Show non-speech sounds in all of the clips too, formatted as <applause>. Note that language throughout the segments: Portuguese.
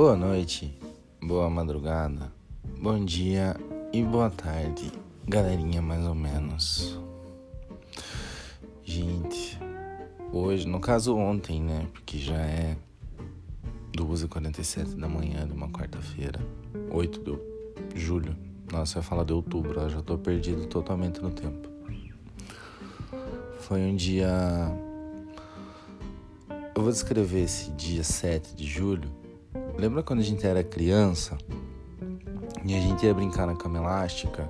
Boa noite, boa madrugada, bom dia e boa tarde, galerinha mais ou menos. Gente, hoje, no caso ontem, né? Porque já é 2h47 da manhã de uma quarta-feira, 8 de julho. Nossa, eu ia falar de outubro, eu já tô perdido totalmente no tempo. Foi um dia. Eu vou descrever esse dia 7 de julho Lembra quando a gente era criança e a gente ia brincar na cama elástica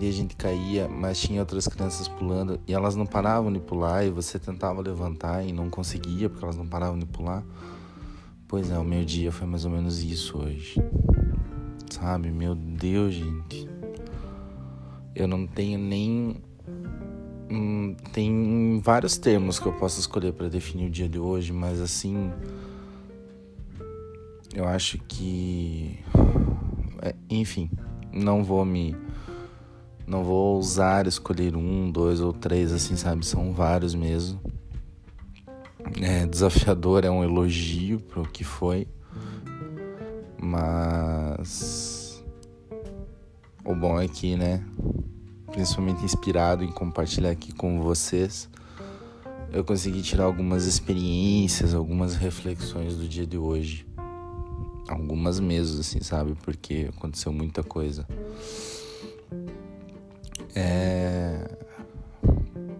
e a gente caía, mas tinha outras crianças pulando e elas não paravam de pular e você tentava levantar e não conseguia porque elas não paravam de pular? Pois é, o meu dia foi mais ou menos isso hoje. Sabe? Meu Deus, gente. Eu não tenho nem. Hum, tem vários termos que eu posso escolher para definir o dia de hoje, mas assim eu acho que. É, enfim, não vou me. Não vou ousar escolher um, dois ou três, assim, sabe? São vários mesmo. É, desafiador é um elogio pro que foi. Mas. O bom é que, né? Principalmente inspirado em compartilhar aqui com vocês, eu consegui tirar algumas experiências, algumas reflexões do dia de hoje algumas mesas, assim, sabe? Porque aconteceu muita coisa. É.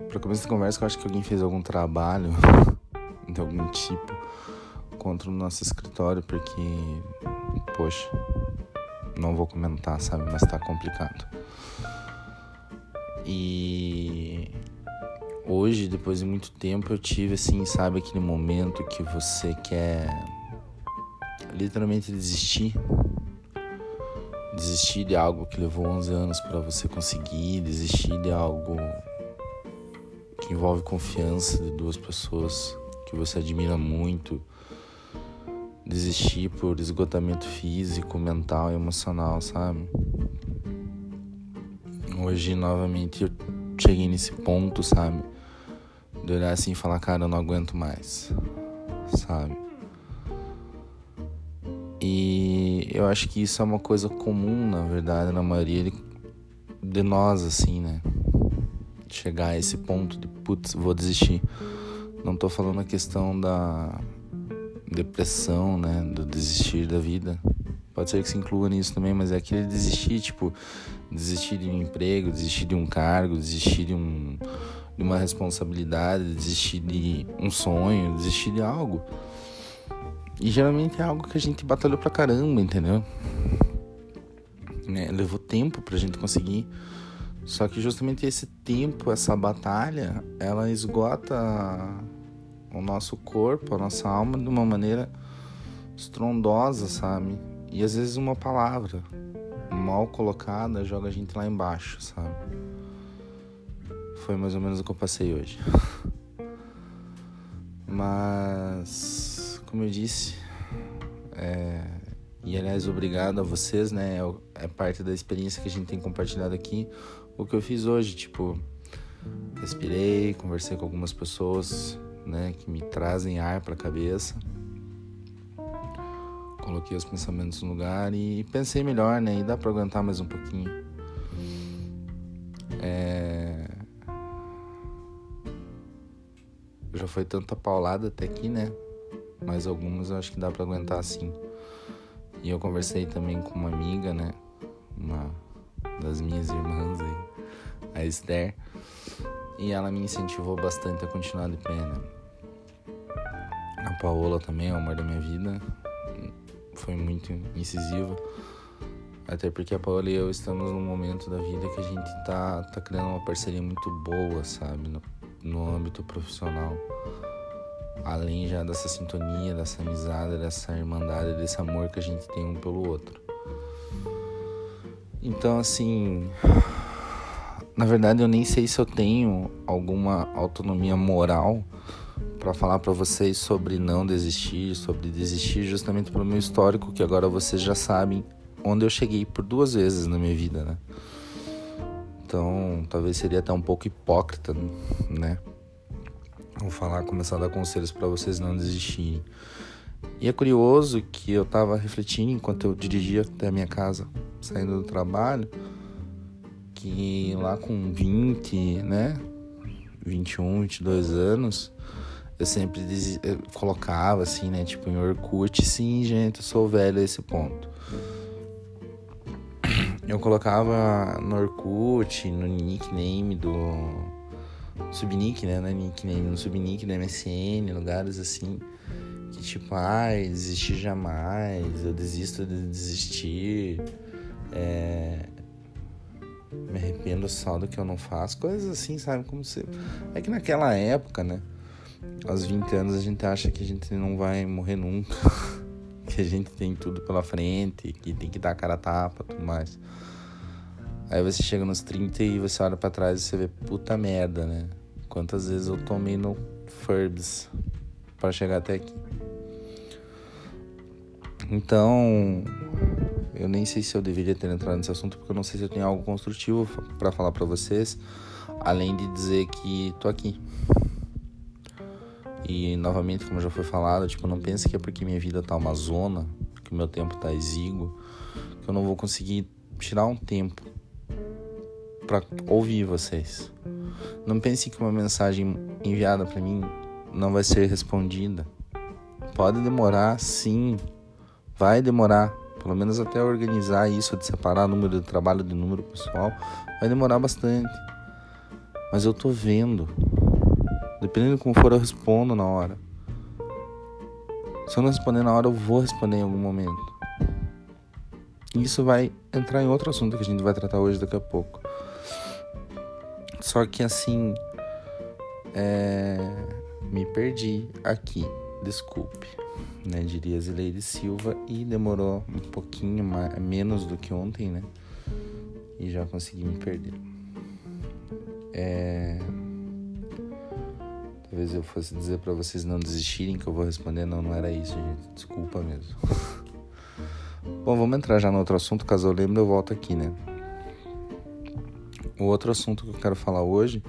Pra começo de conversa, eu acho que alguém fez algum trabalho <laughs> de algum tipo contra o nosso escritório, porque, poxa, não vou comentar, sabe? Mas tá complicado. E hoje, depois de muito tempo, eu tive, assim, sabe, aquele momento que você quer literalmente desistir. Desistir de algo que levou 11 anos para você conseguir, desistir de algo que envolve confiança de duas pessoas que você admira muito. Desistir por esgotamento físico, mental e emocional, sabe? Hoje, novamente, eu cheguei nesse ponto, sabe? De olhar assim e falar, cara, eu não aguento mais, sabe? E eu acho que isso é uma coisa comum, na verdade, na maioria de nós, assim, né? Chegar a esse ponto de, putz, vou desistir. Não tô falando a questão da depressão, né? Do desistir da vida. Pode ser que se inclua nisso também, mas é aquele desistir, tipo, desistir de um emprego, desistir de um cargo, desistir de, um, de uma responsabilidade, desistir de um sonho, desistir de algo. E geralmente é algo que a gente batalhou pra caramba, entendeu? Né? Levou tempo pra gente conseguir. Só que justamente esse tempo, essa batalha, ela esgota o nosso corpo, a nossa alma de uma maneira estrondosa, sabe? E às vezes uma palavra mal colocada joga a gente lá embaixo, sabe? Foi mais ou menos o que eu passei hoje. <laughs> Mas como eu disse. É, e aliás, obrigado a vocês, né? É, é parte da experiência que a gente tem compartilhado aqui. O que eu fiz hoje, tipo, respirei, conversei com algumas pessoas, né, que me trazem ar para a cabeça. Coloquei os pensamentos no lugar e pensei melhor, né? E dá para aguentar mais um pouquinho. É... Já foi tanta paulada até aqui, né? Mas algumas eu acho que dá para aguentar sim. E eu conversei também com uma amiga, né? Uma das minhas irmãs aí, a Esther, e ela me incentivou bastante a continuar de pé, né? A Paola também, o amor da minha vida, foi muito incisiva. Até porque a Paola e eu estamos num momento da vida que a gente tá, tá criando uma parceria muito boa, sabe? No, no âmbito profissional além já dessa sintonia, dessa amizade, dessa irmandade, desse amor que a gente tem um pelo outro. Então, assim, na verdade eu nem sei se eu tenho alguma autonomia moral para falar para vocês sobre não desistir, sobre desistir justamente pelo meu histórico, que agora vocês já sabem onde eu cheguei por duas vezes na minha vida, né? Então, talvez seria até um pouco hipócrita, né? Vou falar, começar a dar conselhos para vocês não desistirem. E é curioso que eu tava refletindo enquanto eu dirigia até a minha casa, saindo do trabalho, que lá com 20, né? 21, 22 anos, eu sempre eu colocava assim, né? Tipo, em Orkut, sim, gente, eu sou velho a esse ponto. Eu colocava no Orkut, no nickname do. Subnick, né? No nickname, no subnick do MSN, lugares assim. Que tipo, ai, desistir jamais, eu desisto de desistir. É, me arrependo só do que eu não faço, coisas assim, sabe? Como se. É que naquela época, né? Aos 20 anos a gente acha que a gente não vai morrer nunca, <laughs> que a gente tem tudo pela frente, que tem que dar a cara a tapa tudo mais. Aí você chega nos 30 e você olha para trás e você vê puta merda, né? Quantas vezes eu tomei no Furbs para chegar até aqui. Então, eu nem sei se eu deveria ter entrado nesse assunto porque eu não sei se eu tenho algo construtivo para falar para vocês, além de dizer que tô aqui. E novamente, como já foi falado, tipo, não pense que é porque minha vida tá uma zona, que o meu tempo tá exíguo, que eu não vou conseguir tirar um tempo para ouvir vocês. Não pense que uma mensagem enviada para mim não vai ser respondida. Pode demorar, sim. Vai demorar pelo menos até organizar isso de separar número de trabalho de número pessoal, vai demorar bastante. Mas eu tô vendo. Dependendo de como for, eu respondo na hora. Se eu não responder na hora, eu vou responder em algum momento. Isso vai entrar em outro assunto que a gente vai tratar hoje daqui a pouco. Só que assim. É... Me perdi aqui. Desculpe né? Diria Zileide Silva e demorou um pouquinho mais, menos do que ontem, né? E já consegui me perder. É... Talvez eu fosse dizer para vocês não desistirem que eu vou responder, não, não era isso, gente. Desculpa mesmo. <laughs> Bom, vamos entrar já no outro assunto, caso eu lembre eu volto aqui, né? O outro assunto que eu quero falar hoje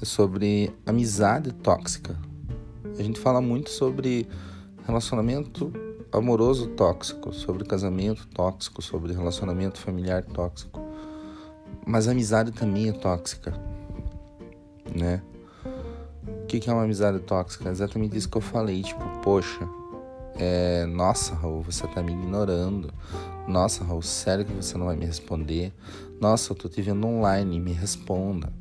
é sobre amizade tóxica. A gente fala muito sobre relacionamento amoroso tóxico, sobre casamento tóxico, sobre relacionamento familiar tóxico. Mas amizade também é tóxica, né? O que é uma amizade tóxica? É exatamente isso que eu falei, tipo, poxa, é, nossa, Raul, você tá me ignorando. Nossa, Raul, sério que você não vai me responder? Nossa, eu tô te vendo online, me responda.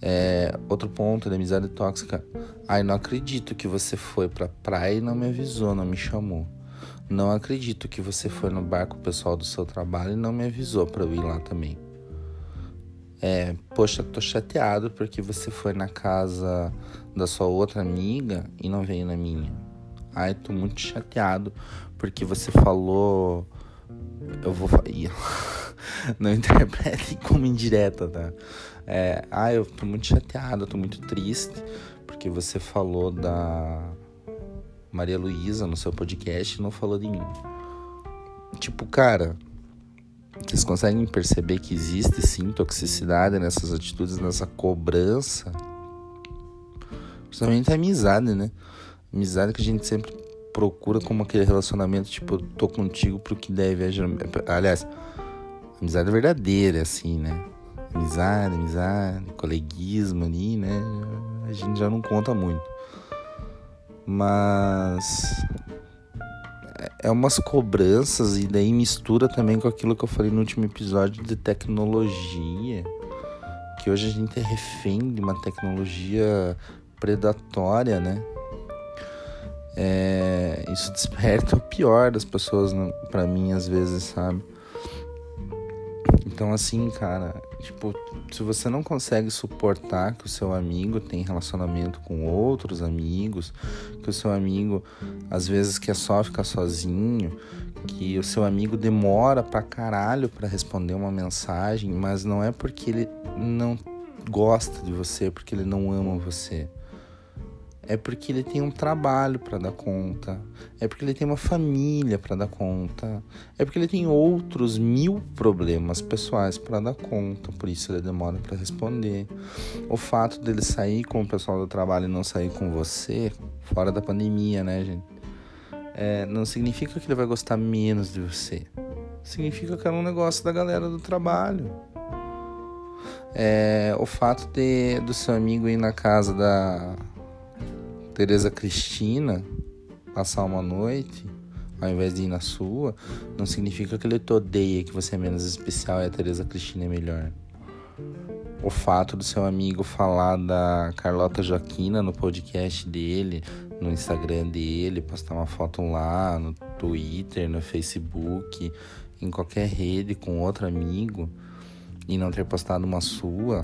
É, outro ponto da amizade tóxica. Ai, não acredito que você foi pra praia e não me avisou, não me chamou. Não acredito que você foi no bar com o pessoal do seu trabalho e não me avisou para eu ir lá também. É, poxa, tô chateado porque você foi na casa da sua outra amiga e não veio na minha. Ai, tô muito chateado porque você falou. Eu vou. <laughs> não interprete como indireta, tá? É, ah, eu tô muito chateado, eu tô muito triste, porque você falou da Maria Luísa no seu podcast e não falou de mim. Tipo, cara, vocês conseguem perceber que existe sim toxicidade nessas atitudes, nessa cobrança? Principalmente a amizade, né? Amizade que a gente sempre procura como aquele relacionamento, tipo, tô contigo pro que deve. Aliás, amizade verdadeira, assim, né? amizade, amizade, coleguismo ali, né? A gente já não conta muito. Mas é umas cobranças e daí mistura também com aquilo que eu falei no último episódio de tecnologia, que hoje a gente é refém de uma tecnologia predatória, né? É, isso desperta o pior das pessoas para mim às vezes, sabe? Então, assim, cara, tipo, se você não consegue suportar que o seu amigo tem relacionamento com outros amigos, que o seu amigo às vezes quer só ficar sozinho, que o seu amigo demora pra caralho pra responder uma mensagem, mas não é porque ele não gosta de você, porque ele não ama você é porque ele tem um trabalho para dar conta, é porque ele tem uma família para dar conta, é porque ele tem outros mil problemas pessoais para dar conta, por isso ele demora para responder. O fato dele sair com o pessoal do trabalho e não sair com você, fora da pandemia, né, gente? é, não significa que ele vai gostar menos de você. Significa que é um negócio da galera do trabalho. É, o fato de do seu amigo ir na casa da Tereza Cristina passar uma noite ao invés de ir na sua, não significa que ele te odeia, que você é menos especial e a Tereza Cristina é melhor. O fato do seu amigo falar da Carlota Joaquina no podcast dele, no Instagram dele, postar uma foto lá, no Twitter, no Facebook, em qualquer rede com outro amigo e não ter postado uma sua,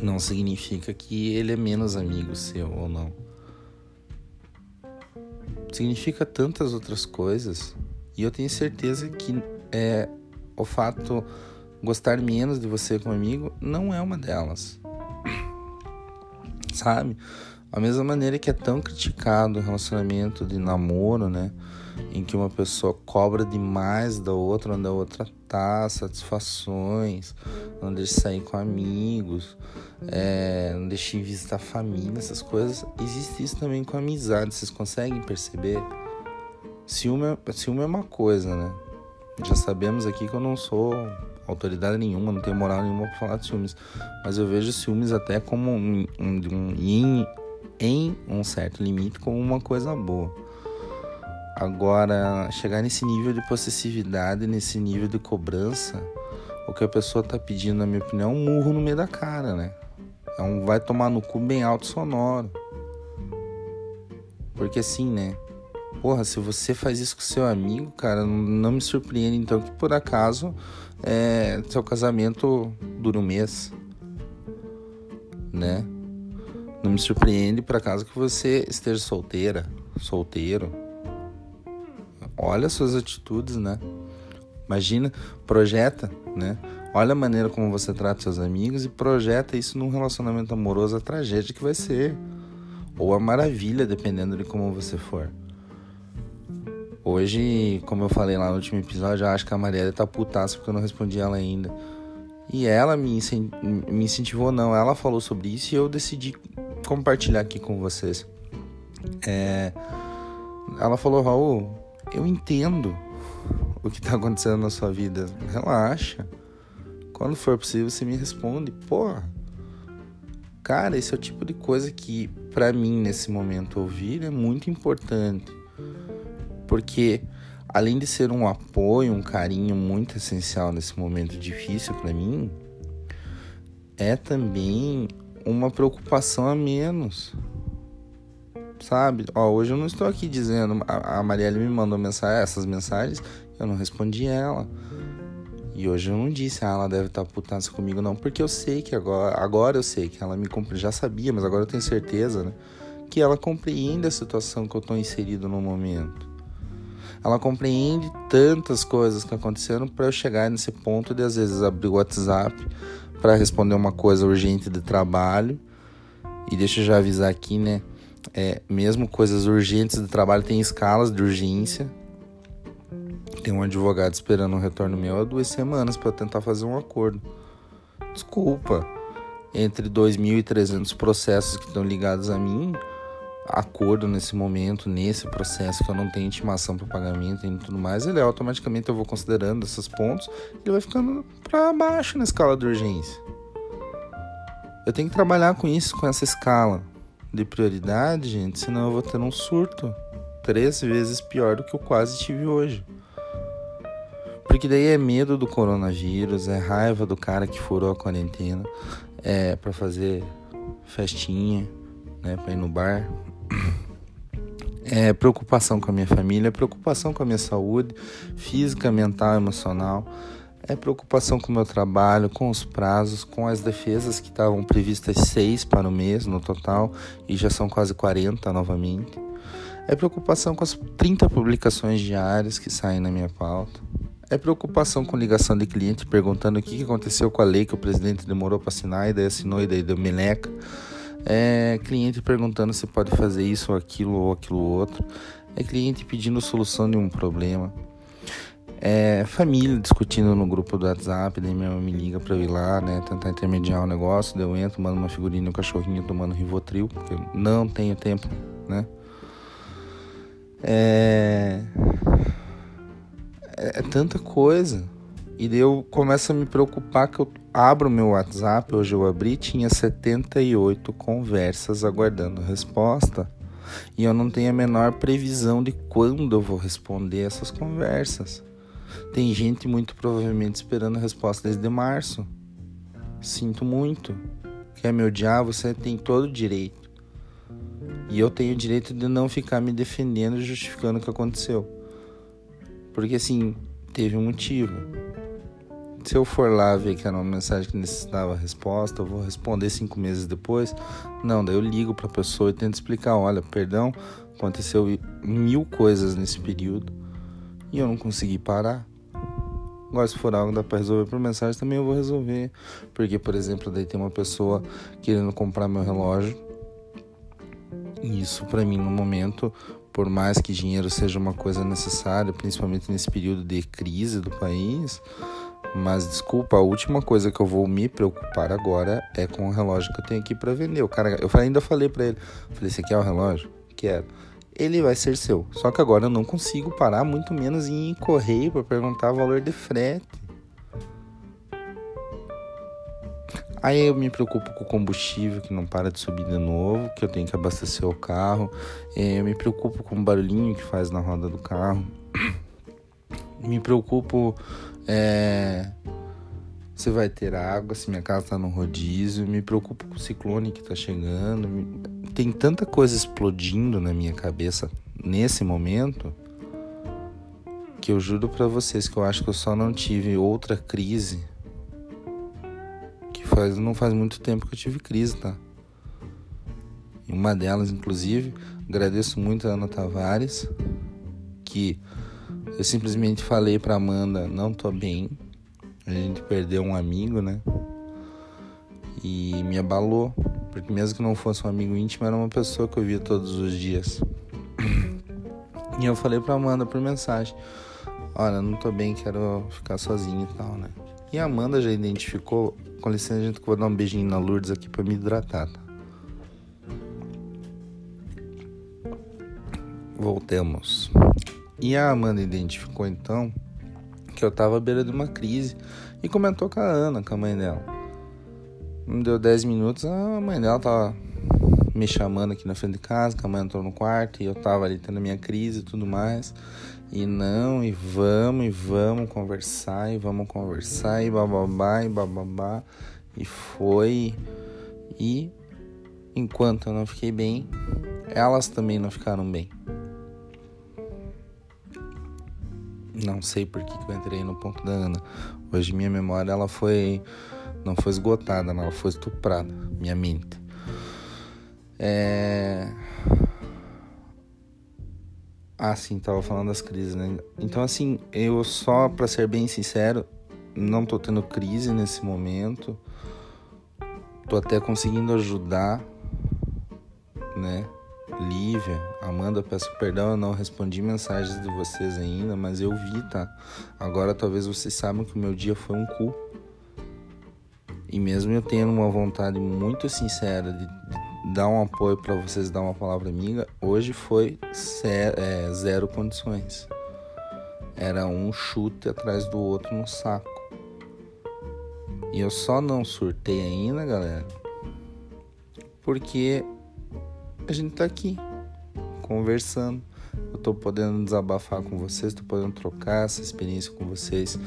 não significa que ele é menos amigo seu ou não significa tantas outras coisas. E eu tenho certeza que é, o fato gostar menos de você como amigo não é uma delas. Sabe? A mesma maneira que é tão criticado o relacionamento de namoro, né? Em que uma pessoa cobra demais da outra, onde a outra tá, satisfações, não deixa sair com amigos, é, não deixa ir visitar a família, essas coisas. Existe isso também com amizade, vocês conseguem perceber? Ciúme, é, ciúme é uma coisa, né? Já sabemos aqui que eu não sou autoridade nenhuma, não tenho moral nenhuma para falar de ciúmes, mas eu vejo ciúmes até como um, um, um, em, em um certo limite como uma coisa boa. Agora, chegar nesse nível de possessividade, nesse nível de cobrança, o que a pessoa tá pedindo, na minha opinião, é um murro no meio da cara, né? É um vai tomar no cu bem alto sonoro. Porque assim, né? Porra, se você faz isso com seu amigo, cara, não me surpreende então que por acaso é, seu casamento dure um mês, né? Não me surpreende por acaso que você esteja solteira, solteiro. Olha suas atitudes, né? Imagina, projeta, né? Olha a maneira como você trata seus amigos e projeta isso num relacionamento amoroso, a tragédia que vai ser. Ou a maravilha, dependendo de como você for. Hoje, como eu falei lá no último episódio, eu acho que a Marielle tá putaça porque eu não respondi ela ainda. E ela me, me incentivou, não. Ela falou sobre isso e eu decidi compartilhar aqui com vocês. É, ela falou, Raul, eu entendo o que está acontecendo na sua vida. Relaxa. Quando for possível, você me responde. Porra. Cara, esse é o tipo de coisa que, para mim, nesse momento, ouvir é muito importante. Porque, além de ser um apoio, um carinho muito essencial nesse momento difícil para mim, é também uma preocupação a menos sabe? Ó, hoje eu não estou aqui dizendo. A, a Marielle me mandou mensagem, essas mensagens, eu não respondi ela. E hoje eu não disse, ah, ela deve estar putaça comigo, não, porque eu sei que agora, agora eu sei que ela me compreende, já sabia, mas agora eu tenho certeza, né? Que ela compreende a situação que eu estou inserido no momento. Ela compreende tantas coisas que aconteceram para eu chegar nesse ponto de às vezes abrir o WhatsApp para responder uma coisa urgente de trabalho. E deixa eu já avisar aqui, né? É, mesmo coisas urgentes do trabalho tem escalas de urgência. Tem um advogado esperando um retorno meu há duas semanas para tentar fazer um acordo. Desculpa, entre 2.300 processos que estão ligados a mim, acordo nesse momento, nesse processo que eu não tenho intimação para pagamento e tudo mais, ele automaticamente eu vou considerando esses pontos, ele vai ficando para baixo na escala de urgência. Eu tenho que trabalhar com isso, com essa escala de prioridade, gente, senão eu vou ter um surto três vezes pior do que eu quase tive hoje. Porque daí é medo do coronavírus, é raiva do cara que furou a quarentena, é para fazer festinha, né, para ir no bar. É preocupação com a minha família, preocupação com a minha saúde física, mental, emocional é preocupação com o meu trabalho, com os prazos, com as defesas que estavam previstas seis para o mês no total e já são quase 40 novamente. É preocupação com as 30 publicações diárias que saem na minha pauta. É preocupação com ligação de cliente perguntando o que aconteceu com a lei que o presidente demorou para assinar e daí assinou e daí deu meleca. É cliente perguntando se pode fazer isso ou aquilo ou aquilo outro. É cliente pedindo solução de um problema. É, família discutindo no grupo do WhatsApp, daí minha mãe me liga pra eu ir lá, né, tentar intermediar o negócio, daí eu entro, mando uma figurinha, um cachorrinho tomando Rivotril, porque eu não tenho tempo, né. É... é, é tanta coisa. E daí eu começo a me preocupar que eu abro meu WhatsApp, hoje eu abri, tinha 78 conversas aguardando resposta. E eu não tenho a menor previsão de quando eu vou responder essas conversas. Tem gente muito provavelmente esperando a resposta desde março. Sinto muito. Quer me odiar? Você tem todo o direito. E eu tenho o direito de não ficar me defendendo e justificando o que aconteceu. Porque assim, teve um motivo. Se eu for lá ver que era uma mensagem que necessitava resposta, eu vou responder cinco meses depois. Não, daí eu ligo para a pessoa e tento explicar: olha, perdão, aconteceu mil coisas nesse período e eu não consegui parar. Agora, se for algo que dá para resolver por mensagem, também eu vou resolver. Porque, por exemplo, daí tem uma pessoa querendo comprar meu relógio. E isso, para mim, no momento, por mais que dinheiro seja uma coisa necessária, principalmente nesse período de crise do país, mas desculpa, a última coisa que eu vou me preocupar agora é com o relógio que eu tenho aqui para vender. O cara, eu ainda falei para ele, falei, você quer o relógio? Quero. Ele vai ser seu. Só que agora eu não consigo parar, muito menos em correio para perguntar o valor de frete. Aí eu me preocupo com o combustível que não para de subir de novo, que eu tenho que abastecer o carro. É, eu me preocupo com o barulhinho que faz na roda do carro. <clears throat> Me preocupo é, se vai ter água, se minha casa está no rodízio. Me preocupo com o ciclone que está chegando. Tem tanta coisa explodindo na minha cabeça nesse momento que eu juro para vocês que eu acho que eu só não tive outra crise que faz não faz muito tempo que eu tive crise, tá? Uma delas, inclusive, agradeço muito a Ana Tavares que eu simplesmente falei pra Amanda, não tô bem. A gente perdeu um amigo, né? E me abalou, porque mesmo que não fosse um amigo íntimo, era uma pessoa que eu via todos os dias. <clears throat> E eu falei pra Amanda por mensagem: Olha, não tô bem, quero ficar sozinho e tal, né? E a Amanda já identificou. Com licença, gente vou dar um beijinho na Lourdes aqui pra me hidratar, tá? Voltemos. E a Amanda identificou então que eu tava à beira de uma crise e comentou com a Ana, com a mãe dela. Não deu 10 minutos, a mãe dela tava me chamando aqui na frente de casa, que a mãe entrou no quarto e eu tava ali tendo a minha crise e tudo mais. E não, e vamos, e vamos conversar, e vamos conversar, e bababá, e bababá. E foi. E enquanto eu não fiquei bem, elas também não ficaram bem. Não sei por que, que eu entrei no ponto da Ana. Hoje minha memória ela foi não foi esgotada, ela foi estuprada, minha mente. É... Ah, sim, tava falando das crises, né? Então assim, eu só para ser bem sincero, não tô tendo crise nesse momento. Tô até conseguindo ajudar, né? Lívia, Amanda, peço perdão, eu não respondi mensagens de vocês ainda, mas eu vi, tá? Agora talvez vocês saibam que o meu dia foi um cu. E mesmo eu tendo uma vontade muito sincera de, dar um apoio para vocês, dar uma palavra amiga, hoje foi é, zero condições. Era um chute atrás do outro no saco. E eu só não surtei ainda, galera, porque a gente tá aqui conversando. Eu tô podendo desabafar com vocês, tô podendo trocar essa experiência com vocês.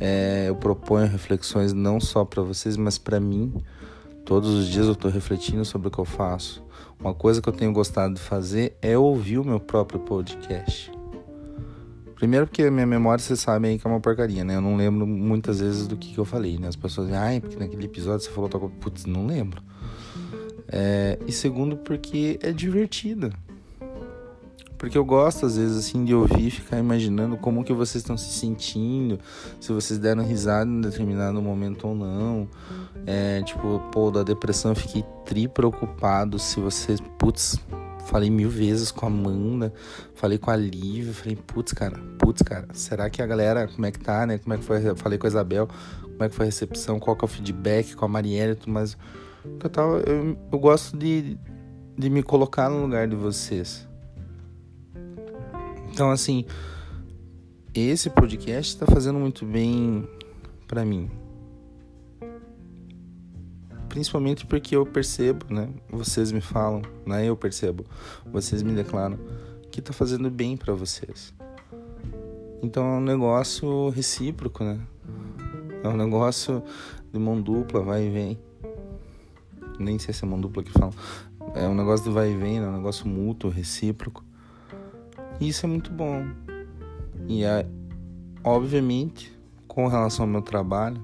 É, eu proponho reflexões não só para vocês, mas para mim. Todos os dias eu tô refletindo sobre o que eu faço. Uma coisa que eu tenho gostado de fazer é ouvir o meu próprio podcast. Primeiro porque a minha memória, vocês sabem aí que é uma porcaria, né? Eu não lembro muitas vezes do que, que eu falei, né? As pessoas dizem, ai, porque naquele episódio você falou tal coisa. Putz, não lembro. É, e segundo, porque é divertida. Porque eu gosto, às vezes, assim, de ouvir ficar imaginando como que vocês estão se sentindo, se vocês deram risada em determinado momento ou não. É, tipo, pô, da depressão eu fiquei tri preocupado se vocês, putz, falei mil vezes com a Amanda, falei com a Lívia, falei, putz, cara, putz, cara, será que a galera, como é que tá, né? Como é que foi? Falei com a Isabel, como é que foi a recepção, qual que é o feedback com a Marielle e tudo mais. Eu, tava, eu, eu gosto de, de me colocar no lugar de vocês. Então, assim, esse podcast está fazendo muito bem para mim. Principalmente porque eu percebo, né? Vocês me falam, né? Eu percebo, vocês me declaram que tá fazendo bem para vocês. Então é um negócio recíproco, né? É um negócio de mão dupla, vai e vem. Nem sei se é mão dupla que fala. É um negócio de vai e vem, né? um negócio mútuo, recíproco. E isso é muito bom. E é, obviamente, com relação ao meu trabalho,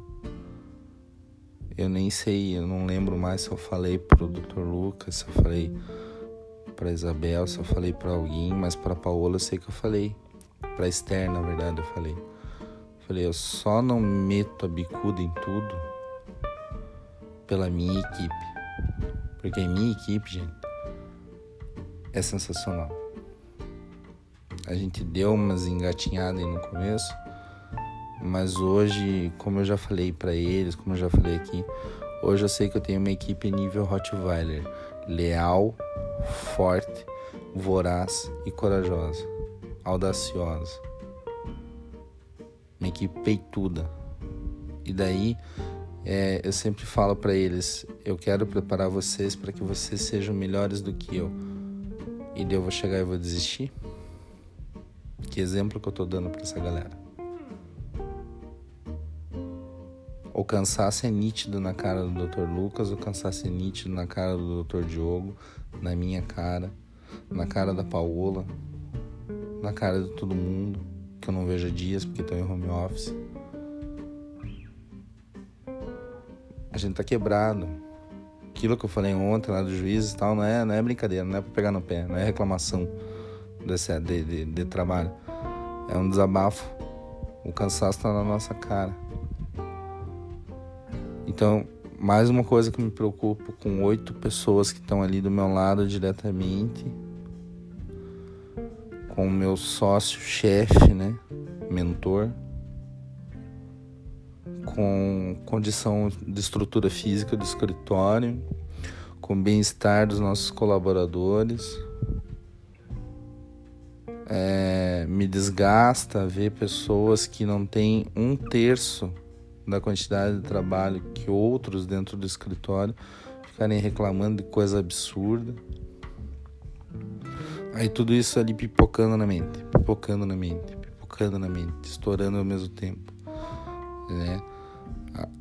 eu nem sei, eu não lembro mais se eu falei pro Dr. Lucas, se eu falei para Isabel, se eu falei para alguém, mas para Paola eu sei que eu falei. Para Esther, na verdade, eu falei. Falei, eu só não meto a bicuda em tudo pela minha equipe. Porque a minha equipe, gente, é sensacional. A gente deu umas engatinhadas aí no começo, mas hoje, como eu já falei para eles, como eu já falei aqui, hoje eu sei que eu tenho uma equipe nível Rottweiler, leal, forte, voraz e corajosa, audaciosa. Uma equipe peituda. E daí é, eu sempre falo para eles: eu quero preparar vocês para que vocês sejam melhores do que eu. E daí eu vou chegar e vou desistir? Que exemplo que eu tô dando para essa galera? O cansaço é nítido na cara do Dr. Lucas, o cansaço é nítido na cara do Dr. Diogo, na minha cara, na cara da Paola, na cara de todo mundo, que eu não vejo dias porque estou em home office. A gente tá quebrado. Aquilo que eu falei ontem lá do juiz e tal, não é, não é brincadeira, não é pra pegar no pé, não é reclamação desse, de, de, de trabalho. É um desabafo. O cansaço tá na nossa cara. Então, mais uma coisa que me preocupa com oito pessoas que estão ali do meu lado diretamente, com o meu sócio chefe, né, mentor, com condição de estrutura física do escritório, com bem-estar dos nossos colaboradores. É, me desgasta ver pessoas que não têm um terço da quantidade de trabalho que outros dentro do escritório ficarem reclamando de coisa absurda. Aí tudo isso ali pipocando na mente, pipocando na mente, pipocando na mente, estourando ao mesmo tempo, né?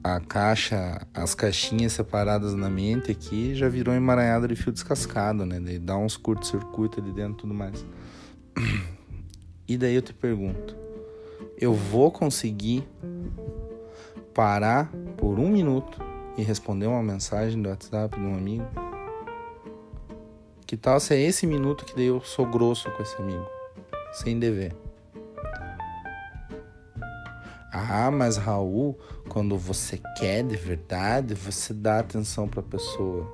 A, caixa, as caixinhas separadas na mente aqui já virou emaranhada de fio descascado, né? Daí dá uns curto-circuito ali dentro e tudo mais. <clears throat> E daí eu te pergunto, eu vou conseguir parar por um minuto e responder uma mensagem do WhatsApp de um amigo? Que tal se é esse minuto que daí eu sou grosso com esse amigo, sem dever? Ah, mas Raul, quando você quer de verdade, você dá atenção para a pessoa.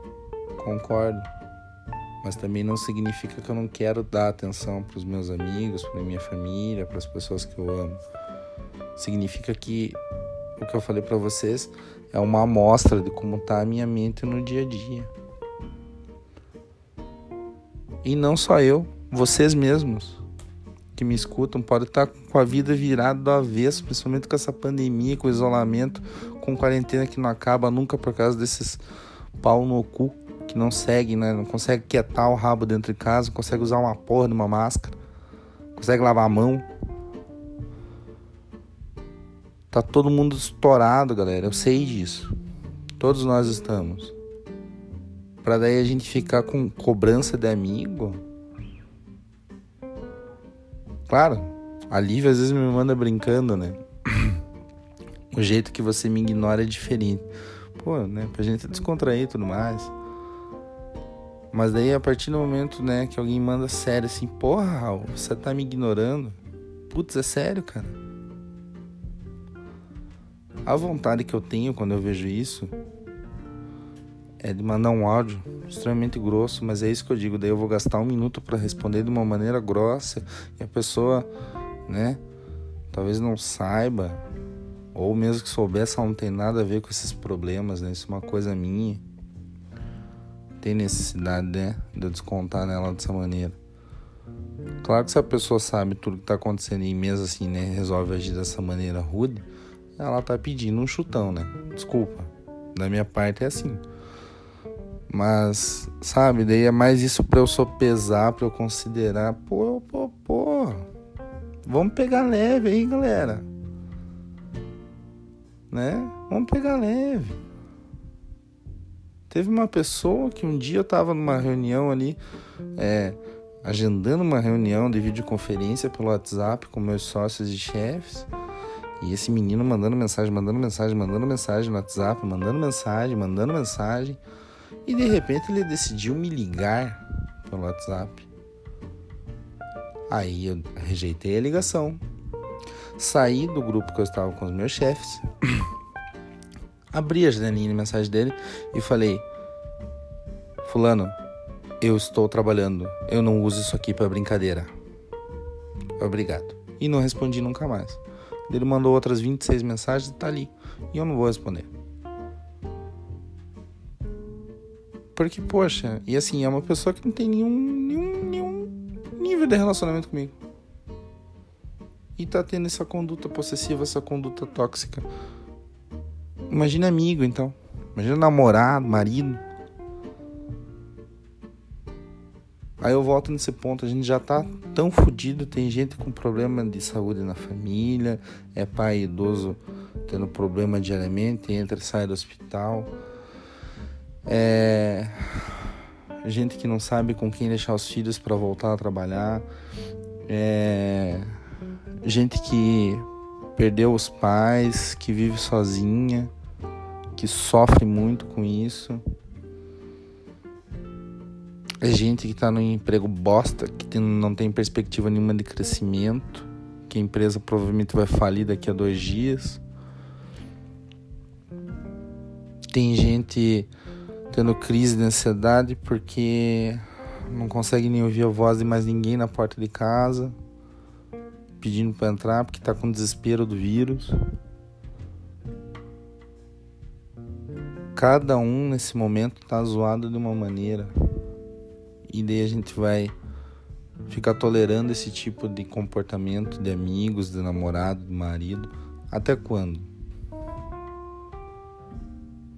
Concordo. Mas também não significa que eu não quero dar atenção para os meus amigos, para minha família, para as pessoas que eu amo. Significa que o que eu falei para vocês é uma amostra de como tá a minha mente no dia a dia. E não só eu, vocês mesmos que me escutam podem estar tá com a vida virada do avesso, principalmente com essa pandemia, com isolamento, com quarentena que não acaba nunca por causa desses pau no cu que não seguem, né? Não consegue quietar o rabo dentro de casa, não consegue usar uma porra de uma máscara, consegue lavar a mão. Tá todo mundo estourado, galera. Eu sei disso. Todos nós estamos. Pra daí a gente ficar com cobrança de amigo. Claro, a Lívia às vezes me manda brincando, né? <clears throat> o jeito que você me ignora é diferente. Pô, né? Pra gente descontrair e tudo mais. Mas daí a partir do momento, né, que alguém manda sério assim, porra, Raul, você tá me ignorando? Putz, é sério, cara. A vontade que eu tenho quando eu vejo isso é de mandar um áudio extremamente grosso, mas é isso que eu digo. Daí eu vou gastar um minuto para responder de uma maneira grossa e a pessoa, né, talvez não saiba, ou mesmo que soubesse, ela não tem nada a ver com esses problemas, né? Isso é uma coisa minha. Tem necessidade, né, de eu descontar nela dessa maneira. Claro que se a pessoa sabe tudo que tá acontecendo e mesmo assim, né, resolve agir dessa maneira rude, ela tá pedindo um chutão, né? Desculpa. Da minha parte é assim. Mas, sabe, daí é mais isso pra eu sopesar, pra eu considerar, pô, pô, pô. Vamos pegar leve aí, galera. Né? Vamos pegar leve. Teve uma pessoa que um dia eu tava numa reunião ali, é, agendando uma reunião de videoconferência pelo WhatsApp com meus sócios e chefes. E esse menino mandando mensagem, mandando mensagem, mandando mensagem no WhatsApp, mandando mensagem, mandando mensagem. E de repente ele decidiu me ligar pelo WhatsApp. Aí eu rejeitei a ligação. Saí do grupo que eu estava com os meus chefes. <clears throat> abri a janelinha de mensagem dele e falei: Fulano, eu estou trabalhando. Eu não uso isso aqui para brincadeira. Obrigado. E não respondi nunca mais. Ele mandou outras 26 mensagens e tá ali. E eu não vou responder. Porque, poxa, e assim, é uma pessoa que não tem nenhum, nenhum, nenhum nível de relacionamento comigo. E tá tendo essa conduta possessiva, essa conduta tóxica. Imagina amigo, então. Imagina namorado, marido. Aí eu volto nesse ponto, a gente já tá tão fodido, tem gente com problema de saúde na família, é pai idoso tendo problema diariamente, entra e sai do hospital. É gente que não sabe com quem deixar os filhos para voltar a trabalhar. É gente que perdeu os pais, que vive sozinha, que sofre muito com isso. É gente que está no emprego bosta, que não tem perspectiva nenhuma de crescimento, que a empresa provavelmente vai falir daqui a dois dias. Tem gente tendo crise de ansiedade porque não consegue nem ouvir a voz de mais ninguém na porta de casa, pedindo para entrar porque está com desespero do vírus. Cada um nesse momento está zoado de uma maneira. E daí a gente vai ficar tolerando esse tipo de comportamento de amigos, de namorado, de marido. Até quando?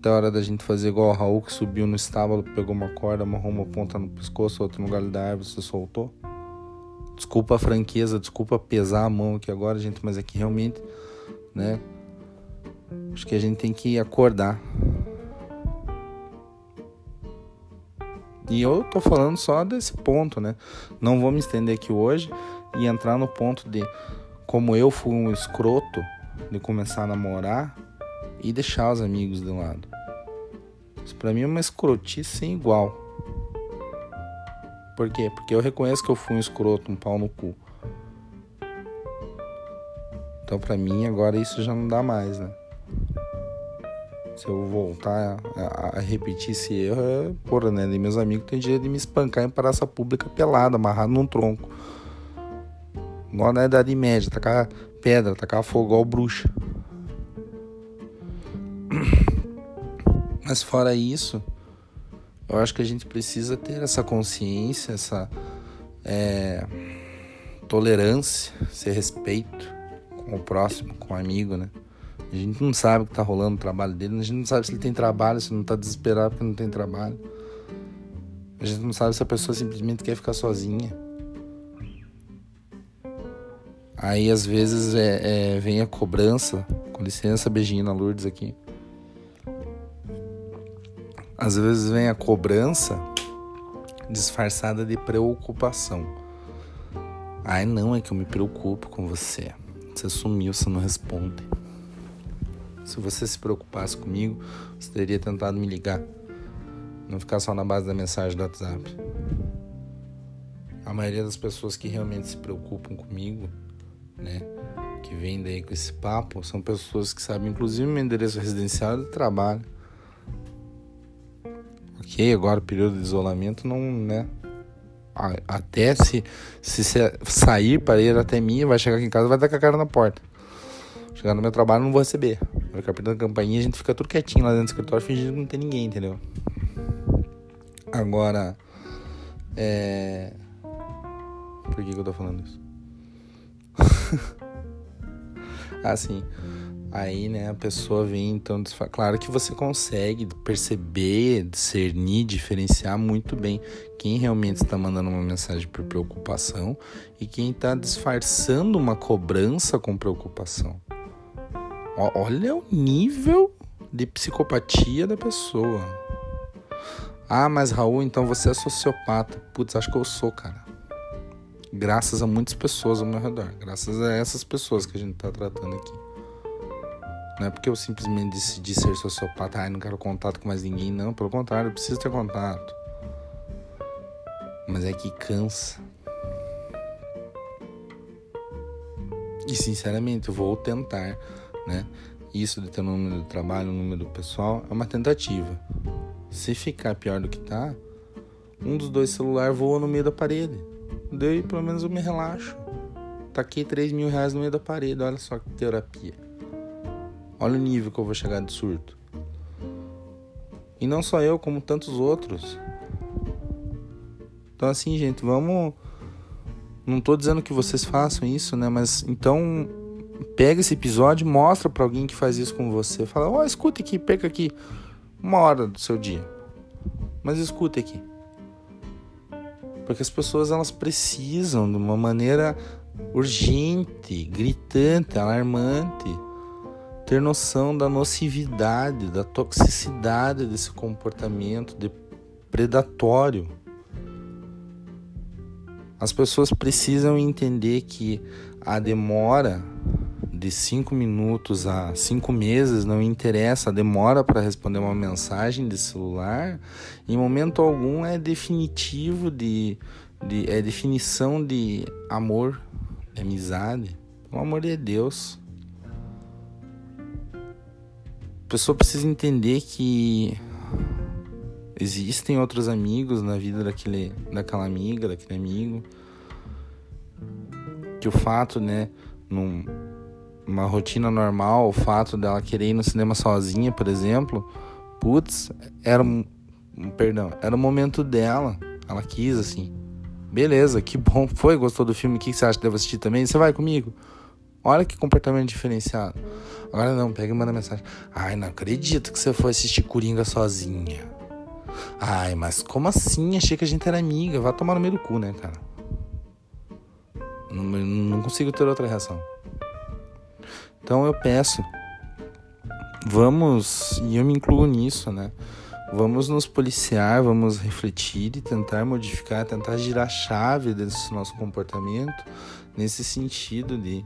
Até a hora da gente fazer igual o Raul que subiu no estábulo, pegou uma corda, amarrou uma ponta no pescoço, outra no galho da árvore, você soltou. Desculpa a franqueza, desculpa pesar a mão aqui agora, gente, mas aqui é realmente, né? Acho que a gente tem que acordar. E eu tô falando só desse ponto, né? Não vou me estender aqui hoje e entrar no ponto de como eu fui um escroto de começar a namorar e deixar os amigos de lado. Isso pra mim é uma escrotice sem igual. Por quê? Porque eu reconheço que eu fui um escroto, um pau no cu. Então pra mim agora isso já não dá mais, né? se eu voltar a, a, repetir esse erro, é, porra, né? E meus amigos têm direito de me espancar em praça pública pelada, amarrado num tronco. Igual na Idade Média, tacar pedra, tacar fogo, igual bruxa. Mas fora isso, eu acho que a gente precisa ter essa consciência, essa é, tolerância, esse respeito com o próximo, com o amigo, né? A gente não sabe o que tá rolando no trabalho dele, a gente não sabe se ele tem trabalho, se não tá desesperado porque não tem trabalho. A gente não sabe se a pessoa simplesmente quer ficar sozinha. Aí às vezes é, é, vem a cobrança. Com licença, beijinho na Lourdes aqui. Às vezes vem a cobrança disfarçada de preocupação. Ai não, é que eu me preocupo com você. Você sumiu, você não responde. Se você se preocupasse comigo, você teria tentado me ligar. Não ficar só na base da mensagem do WhatsApp. A maioria das pessoas que realmente se preocupam comigo, né? Que vem daí com esse papo, são pessoas que sabem, inclusive, meu endereço residencial de trabalho. Ok, agora período de isolamento não, né? Até se, se sair para ir até mim, vai chegar aqui em casa vai dar com a cara na porta. Chegar no meu trabalho não vou receber. Vai ficar apertando a campainha a gente fica tudo quietinho lá dentro do escritório fingindo que não tem ninguém, entendeu? Agora, é... Por que, que eu tô falando isso? <laughs> assim, aí, né, a pessoa vem, então, claro que você consegue perceber, discernir, diferenciar muito bem quem realmente está mandando uma mensagem por preocupação e quem está disfarçando uma cobrança com preocupação. Olha o nível de psicopatia da pessoa. Ah, mas Raul, então você é sociopata. Putz, acho que eu sou, cara. Graças a muitas pessoas ao meu redor. Graças a essas pessoas que a gente tá tratando aqui. Não é porque eu simplesmente decidi ser sociopata, ai, não quero contato com mais ninguém, não. Pelo contrário, eu preciso ter contato. Mas é que cansa. E sinceramente, eu vou tentar, né? Isso de ter um número de trabalho, um número pessoal, é uma tentativa. Se ficar pior do que tá, um dos dois celulares voa no meio da parede. Daí pelo menos eu me relaxo. Taquei 3 mil reais no meio da parede, olha só que terapia. Olha o nível que eu vou chegar de surto. E não só eu, como tantos outros. Então assim, gente, vamos. Não tô dizendo que vocês façam isso, né? Mas então pega esse episódio, mostra para alguém que faz isso com você. Fala, ó, oh, escuta aqui, pega aqui uma hora do seu dia. Mas escuta aqui. Porque as pessoas elas precisam de uma maneira urgente, gritante, alarmante, ter noção da nocividade, da toxicidade desse comportamento de predatório. As pessoas precisam entender que a demora de cinco minutos a cinco meses, não interessa a demora para responder uma mensagem de celular, em momento algum é definitivo de, de é definição de amor, de amizade. O amor de Deus. Pessoa precisa entender que existem outros amigos na vida daquele, daquela amiga, daquele amigo. Que o fato, né, num, uma rotina normal, o fato dela querer ir no cinema sozinha, por exemplo, putz, era um, perdão, era o momento dela. Ela quis assim. Beleza, que bom. Foi, gostou do filme? O que você acha que devo assistir também? Você vai comigo? Olha que comportamento diferenciado. Agora não, pega e manda mensagem. Ai, não acredito que você foi assistir Coringa sozinha. Ai, mas como assim? Achei que a gente era amiga. Vai tomar no meio do cu, né, cara? Não, não consigo ter outra reação. Então eu peço, vamos, e eu me incluo nisso, né? Vamos nos policiar, vamos refletir e tentar modificar, tentar girar a chave desse nosso comportamento nesse sentido de,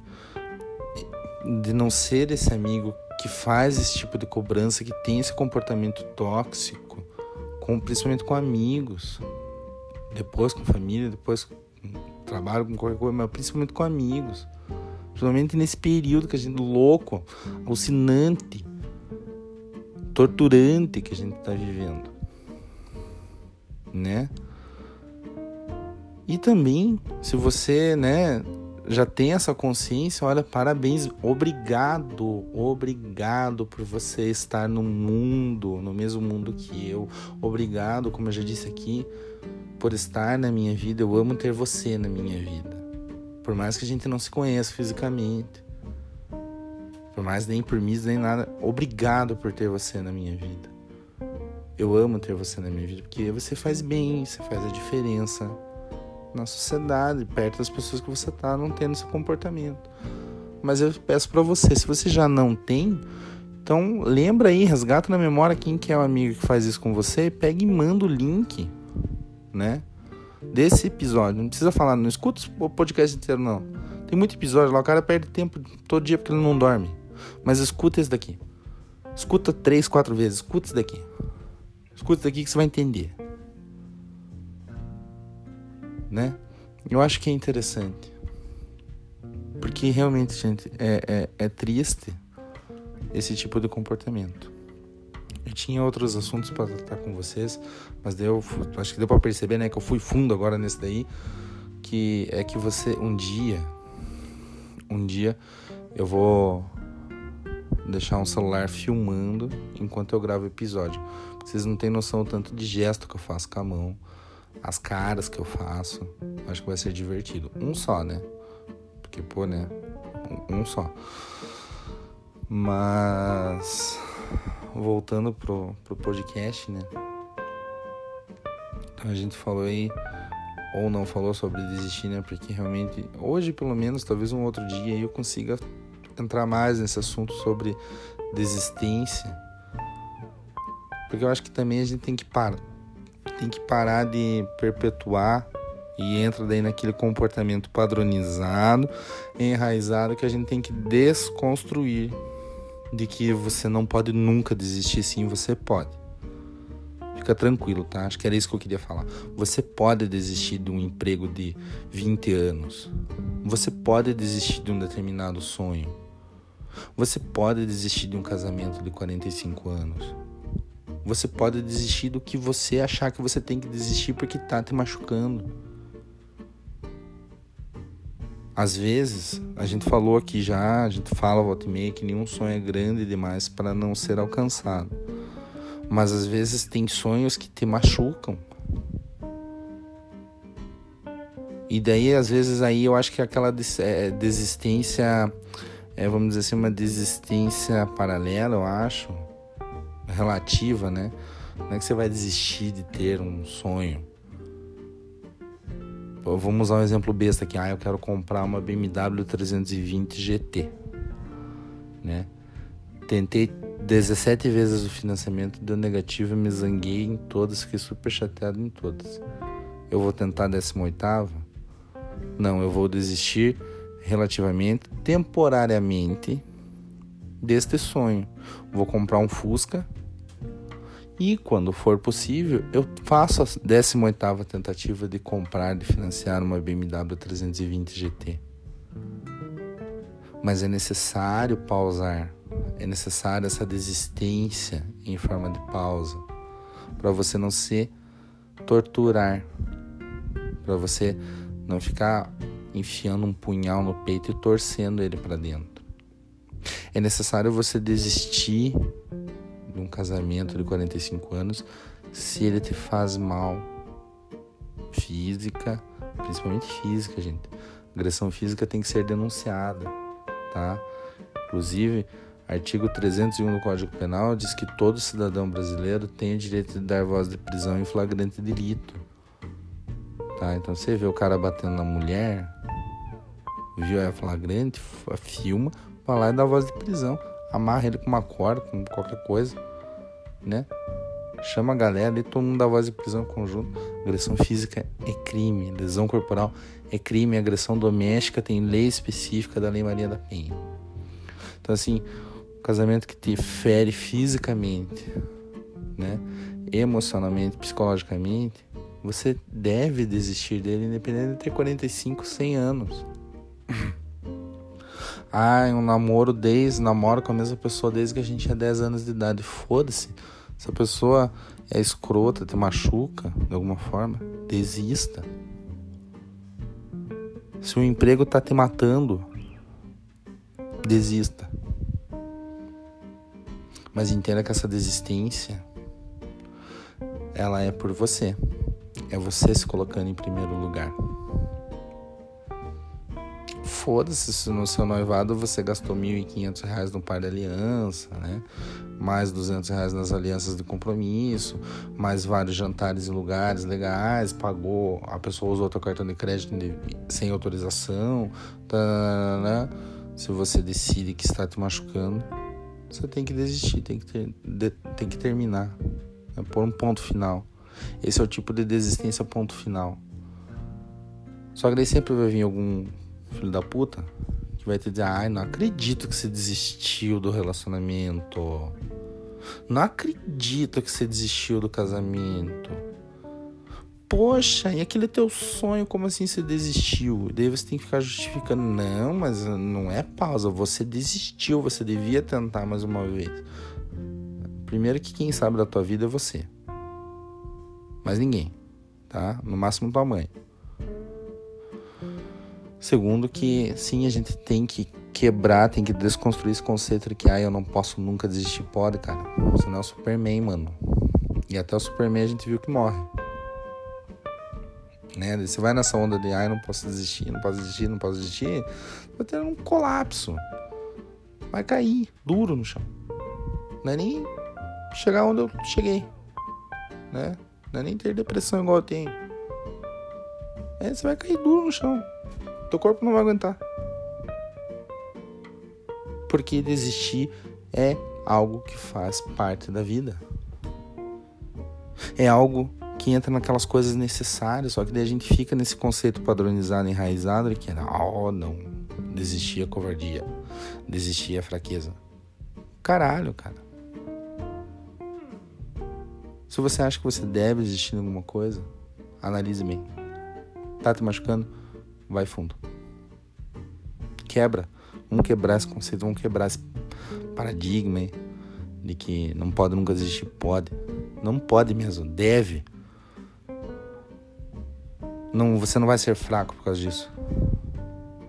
de não ser esse amigo que faz esse tipo de cobrança, que tem esse comportamento tóxico, com, principalmente com amigos, depois com família, depois com trabalho, com qualquer coisa, mas principalmente com amigos. Principalmente nesse período que a gente louco, alucinante, torturante que a gente está vivendo, né? E também, se você, né, já tem essa consciência, olha, parabéns, obrigado, obrigado por você estar no mundo, no mesmo mundo que eu. Obrigado, como eu já disse aqui, por estar na minha vida. Eu amo ter você na minha vida. Por mais que a gente não se conheça fisicamente. Por mais nem por mim, nem nada. Obrigado por ter você na minha vida. Eu amo ter você na minha vida porque você faz bem, você faz a diferença na sociedade, perto das pessoas que você tá, não tendo esse comportamento. Mas eu peço para você, se você já não tem, então lembra aí, resgata na memória quem que é o amigo que faz isso com você, pega e manda o link, né? desse episódio. Não precisa falar, não escuta o podcast inteiro, não. Tem muito episódio lá, o cara perde tempo todo dia porque ele não dorme. Mas escuta esse daqui. Escuta três, quatro vezes. Escuta esse daqui. Escuta esse daqui que você vai entender. Né? Eu acho que é interessante. Porque realmente, gente, é, é, é triste esse tipo de comportamento. Eu tinha outros assuntos para tratar com vocês, mas deu, acho que deu para perceber, né, que eu fui fundo agora nesse daí, que é que você um dia, um dia eu vou deixar um celular filmando enquanto eu gravo o episódio. Vocês não têm noção tanto de gesto que eu faço com a mão, as caras que eu faço, Acho que vai ser divertido. Um só, né? Porque, pô, né? Um, um só. Mas voltando pro, pro podcast, né? Então a gente falou aí, ou não falou sobre desistir, né? Porque realmente, hoje pelo menos, talvez um outro dia eu consiga entrar mais nesse assunto sobre desistência. Porque eu acho que também a gente tem que parar. Tem que parar de perpetuar e entra daí naquele comportamento padronizado, enraizado que a gente tem que desconstruir de que você não pode nunca desistir, sim, você pode. Fica tranquilo, tá? Acho que era isso que eu queria falar. Você pode desistir de um emprego de 20 anos. Você pode desistir de um determinado sonho. Você pode desistir de um casamento de 45 anos. Você pode desistir do que você achar que você tem que desistir porque tá te machucando. Às vezes, a gente falou aqui já, a gente fala volta e meia que nenhum sonho é grande demais para não ser alcançado. Mas às vezes tem sonhos que te machucam. E daí, às vezes, aí eu acho que aquela é, desistência, é, vamos dizer assim, uma desistência paralela, eu acho, relativa, né? Não é que você vai desistir de ter um sonho Vamos usar um exemplo besta aqui. Ah, eu quero comprar uma BMW 320 GT. Né? Tentei 17 vezes o financiamento, deu negativo, me zanguei em todas, fiquei super chateado em todas. Eu vou tentar a 18 Não, eu vou desistir relativamente, temporariamente, deste sonho. Vou comprar um Fusca e quando for possível, eu faço a 18ª tentativa de comprar, de financiar uma BMW 320 GT. Mas é necessário pausar, é necessário essa desistência em forma de pausa, para você não se torturar, para você não ficar enfiando um punhal no peito e torcendo ele para dentro. É necessário você desistir de um casamento de 45 anos se ele te faz mal física, principalmente física, gente. Agressão física tem que ser denunciada, tá? Inclusive, artigo 301 do Código Penal diz que todo cidadão brasileiro tem o direito de dar voz de prisão em flagrante delito. Tá? Então você vê o cara batendo na mulher, viu é flagrante, filma, vai lá e dá voz de prisão amarra ele com uma corda, com qualquer coisa, né? Chama a galera e todo mundo dá voz de prisão conjunto. Agressão física é crime, lesão corporal é crime, agressão doméstica tem lei específica da Lei Maria da Penha. Então, assim, casamento que te fere fisicamente, né? emocionalmente, psicologicamente, você deve desistir dele independente de ter 45, 100 anos. Ah, um namoro desde, namoro com a mesma pessoa desde que a gente tinha 10 anos de idade. Foda-se. Se a pessoa é escrota, te machuca de alguma forma, desista. Se o emprego tá te matando, desista. Mas entenda que essa desistência ela é por você. É você se colocando em primeiro lugar foda-se se no seu noivado você gastou R$ 1.500 no par de aliança, né? Mais 200 reais nas alianças de compromisso, mais vários jantares em lugares legais, pagou, a pessoa usou teu cartão de crédito sem autorização, tá, né? Se você decide que está te machucando, você tem que desistir, tem que, ter, de, tem que terminar, né? pôr um ponto final. Esse é o tipo de desistência ponto final. Só que daí sempre vai vir algum filho da puta, que vai te dizer: ai, não acredito que você desistiu do relacionamento. Não acredito que você desistiu do casamento. Poxa, e aquele teu sonho, como assim você desistiu? Daí você tem que ficar justificando. Não, mas não é pausa. Você desistiu, você devia tentar mais uma vez. Primeiro que quem sabe da tua vida é você. Mas ninguém, tá? No máximo tua mãe. Segundo, que sim, a gente tem que quebrar, tem que desconstruir esse conceito de que ah, eu não posso nunca desistir. Pode, cara. Você não é o Superman, mano. E até o Superman a gente viu que morre. Né? Você vai nessa onda de ai, não posso desistir, não posso desistir, não posso desistir, vai ter um colapso. Vai cair duro no chão. Não é nem chegar onde eu cheguei. Né? Não é nem ter depressão igual eu tenho. É, você vai cair duro no chão. Teu corpo não vai aguentar. Porque desistir é algo que faz parte da vida. É algo que entra naquelas coisas necessárias, só que daí a gente fica nesse conceito padronizado, enraizado, que é, oh, não, desistir é covardia, desistir é fraqueza. Caralho, cara. Se você acha que você deve desistir de alguma coisa, analise bem. Tá te machucando? Vai fundo. Quebra. Vamos quebrar esse conceito, vamos quebrar esse paradigma de que não pode nunca desistir. Pode. Não pode mesmo, deve. Não, você não vai ser fraco por causa disso.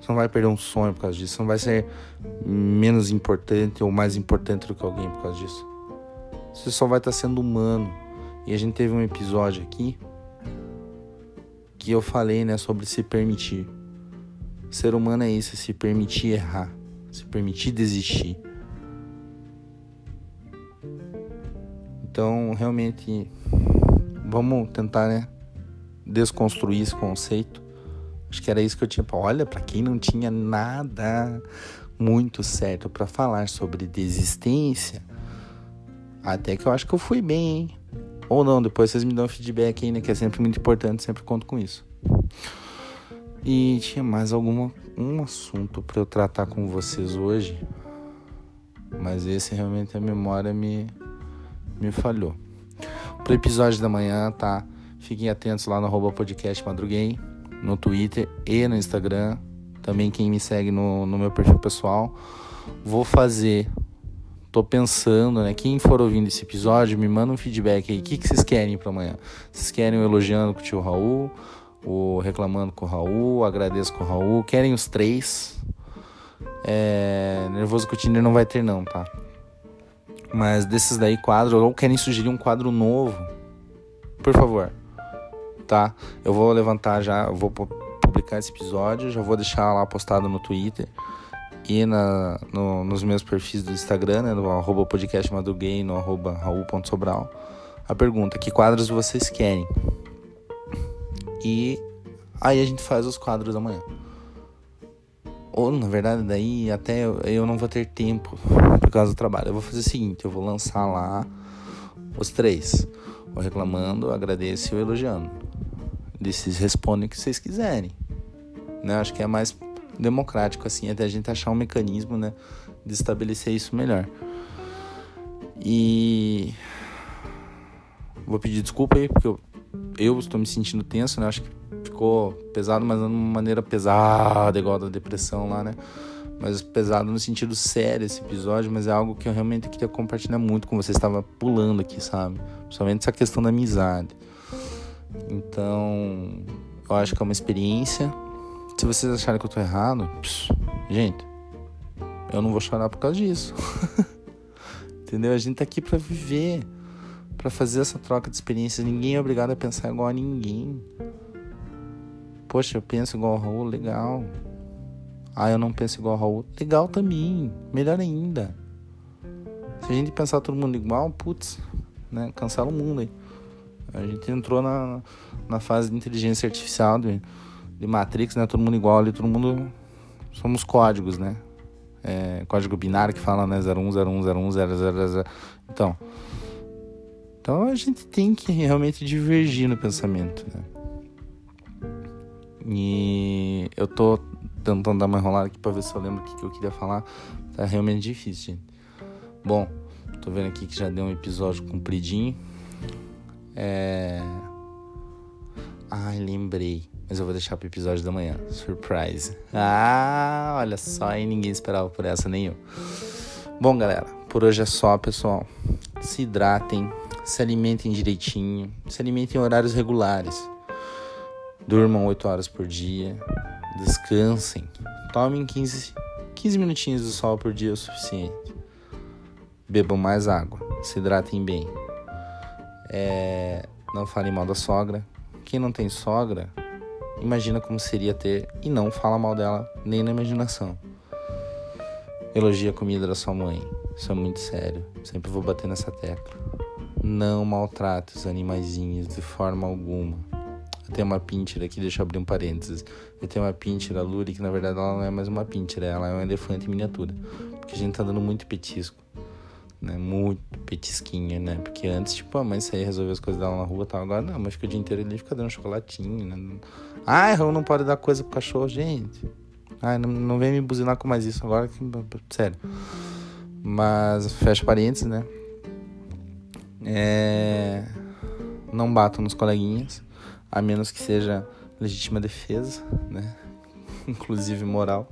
Você não vai perder um sonho por causa disso. Você não vai ser menos importante ou mais importante do que alguém por causa disso. Você só vai estar sendo humano. E a gente teve um episódio aqui que eu falei, né, sobre se permitir. ser humano é isso, é se permitir errar, se permitir desistir. Então, realmente, vamos tentar, né, desconstruir esse conceito. Acho que era isso que eu tinha. Olha, para quem não tinha nada muito certo para falar sobre desistência, até que eu acho que eu fui bem, hein? Ou não, depois vocês me dão feedback aí, né? Que é sempre muito importante, sempre conto com isso. E tinha mais algum um assunto para eu tratar com vocês hoje, mas esse realmente a memória me me falhou. Pro episódio da manhã, tá? Fiquem atentos lá no arroba podcast Madruguei, no Twitter e no Instagram. Também quem me segue no, no meu perfil pessoal. Vou fazer. Tô pensando, né? Quem for ouvindo esse episódio, me manda um feedback aí. O que, que vocês querem para amanhã? Vocês querem o elogiando com o tio Raul? O reclamando com o Raul? Agradeço com o Raul? Querem os três? É, nervoso com o Tinder não vai ter, não, tá? Mas desses daí quadros, ou querem sugerir um quadro novo, por favor, tá? Eu vou levantar já, eu vou publicar esse episódio, já vou deixar lá postado no Twitter e na, no, nos meus perfis do Instagram, né, no arroba podcast madruguei, no arroba raul.sobral, a pergunta, que quadros vocês querem? E aí a gente faz os quadros amanhã. Ou, na verdade, daí até eu não vou ter tempo por causa do trabalho. Eu vou fazer o seguinte: eu vou lançar lá os três: o reclamando, agradeço e o elogiando. Vocês respondem o que vocês quiserem. Né? Acho que é mais democrático, assim, até a gente achar um mecanismo né, de estabelecer isso melhor. E. Vou pedir desculpa aí, porque eu, eu estou me sentindo tenso, né? Acho que ficou pesado, mas de uma maneira pesada, igual da depressão lá, né? Mas pesado no sentido sério esse episódio, mas é algo que eu realmente queria compartilhar muito com você. Estava pulando aqui, sabe? Principalmente essa questão da amizade. Então, eu acho que é uma experiência. Se vocês acharem que eu tô errado, gente, eu não vou chorar por causa disso. <laughs> Entendeu? A gente tá aqui para viver, para fazer essa troca de experiências. Ninguém é obrigado a pensar igual a ninguém. Poxa, eu penso igual ao Raul, legal. Ah, eu não penso igual ao Raul, legal também, melhor ainda. Se a gente pensar todo mundo igual, putz, né, cancela o mundo aí. A gente entrou na, na fase de inteligência artificial, de, de Matrix, né, todo mundo igual ali, todo mundo somos códigos, né? É, código binário que fala, né, 01010100. Então, então a gente tem que realmente divergir no pensamento, né? E eu tô tentando dar uma enrolada aqui pra ver se eu lembro o que, que eu queria falar. Tá realmente difícil, gente. Bom, tô vendo aqui que já deu um episódio compridinho. É. Ai, lembrei. Mas eu vou deixar pro episódio da manhã. Surprise. Ah, olha só, hein? Ninguém esperava por essa, nem eu. Bom, galera, por hoje é só, pessoal. Se hidratem, se alimentem direitinho, se alimentem em horários regulares. Durmam 8 horas por dia. Descansem. Tomem 15, 15 minutinhos de sol por dia é o suficiente. Bebam mais água. Se hidratem bem. É, não falem mal da sogra. Quem não tem sogra, imagina como seria ter e não fala mal dela nem na imaginação. Elogia a comida da sua mãe. Isso é muito sério. Sempre vou bater nessa tecla. Não maltrate os animaizinhos de forma alguma. Eu tenho uma pincher aqui, deixa eu abrir um parênteses. Eu tenho uma pincher, a Luri, que na verdade ela não é mais uma pincher, ela é um elefante em miniatura. Porque a gente tá dando muito petisco. Né? Muito petisquinho, né? Porque antes, tipo, a mãe saía resolver as coisas dela na rua e tal. Agora não, mas fica o dia inteiro ali, fica dando chocolatinho, né? Ah, eu não pode dar coisa pro cachorro, gente. Ai, não, não vem me buzinar com mais isso agora, que, sério. Mas, fecha parênteses, né? É... Não batam nos coleguinhas, a menos que seja legítima defesa, né? <laughs> Inclusive moral.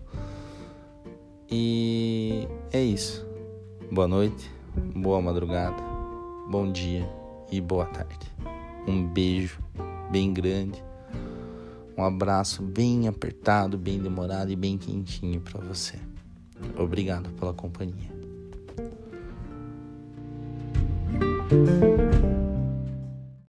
E é isso. Boa noite, boa madrugada, bom dia e boa tarde. Um beijo bem grande um abraço bem apertado, bem demorado e bem quentinho para você. Obrigado pela companhia.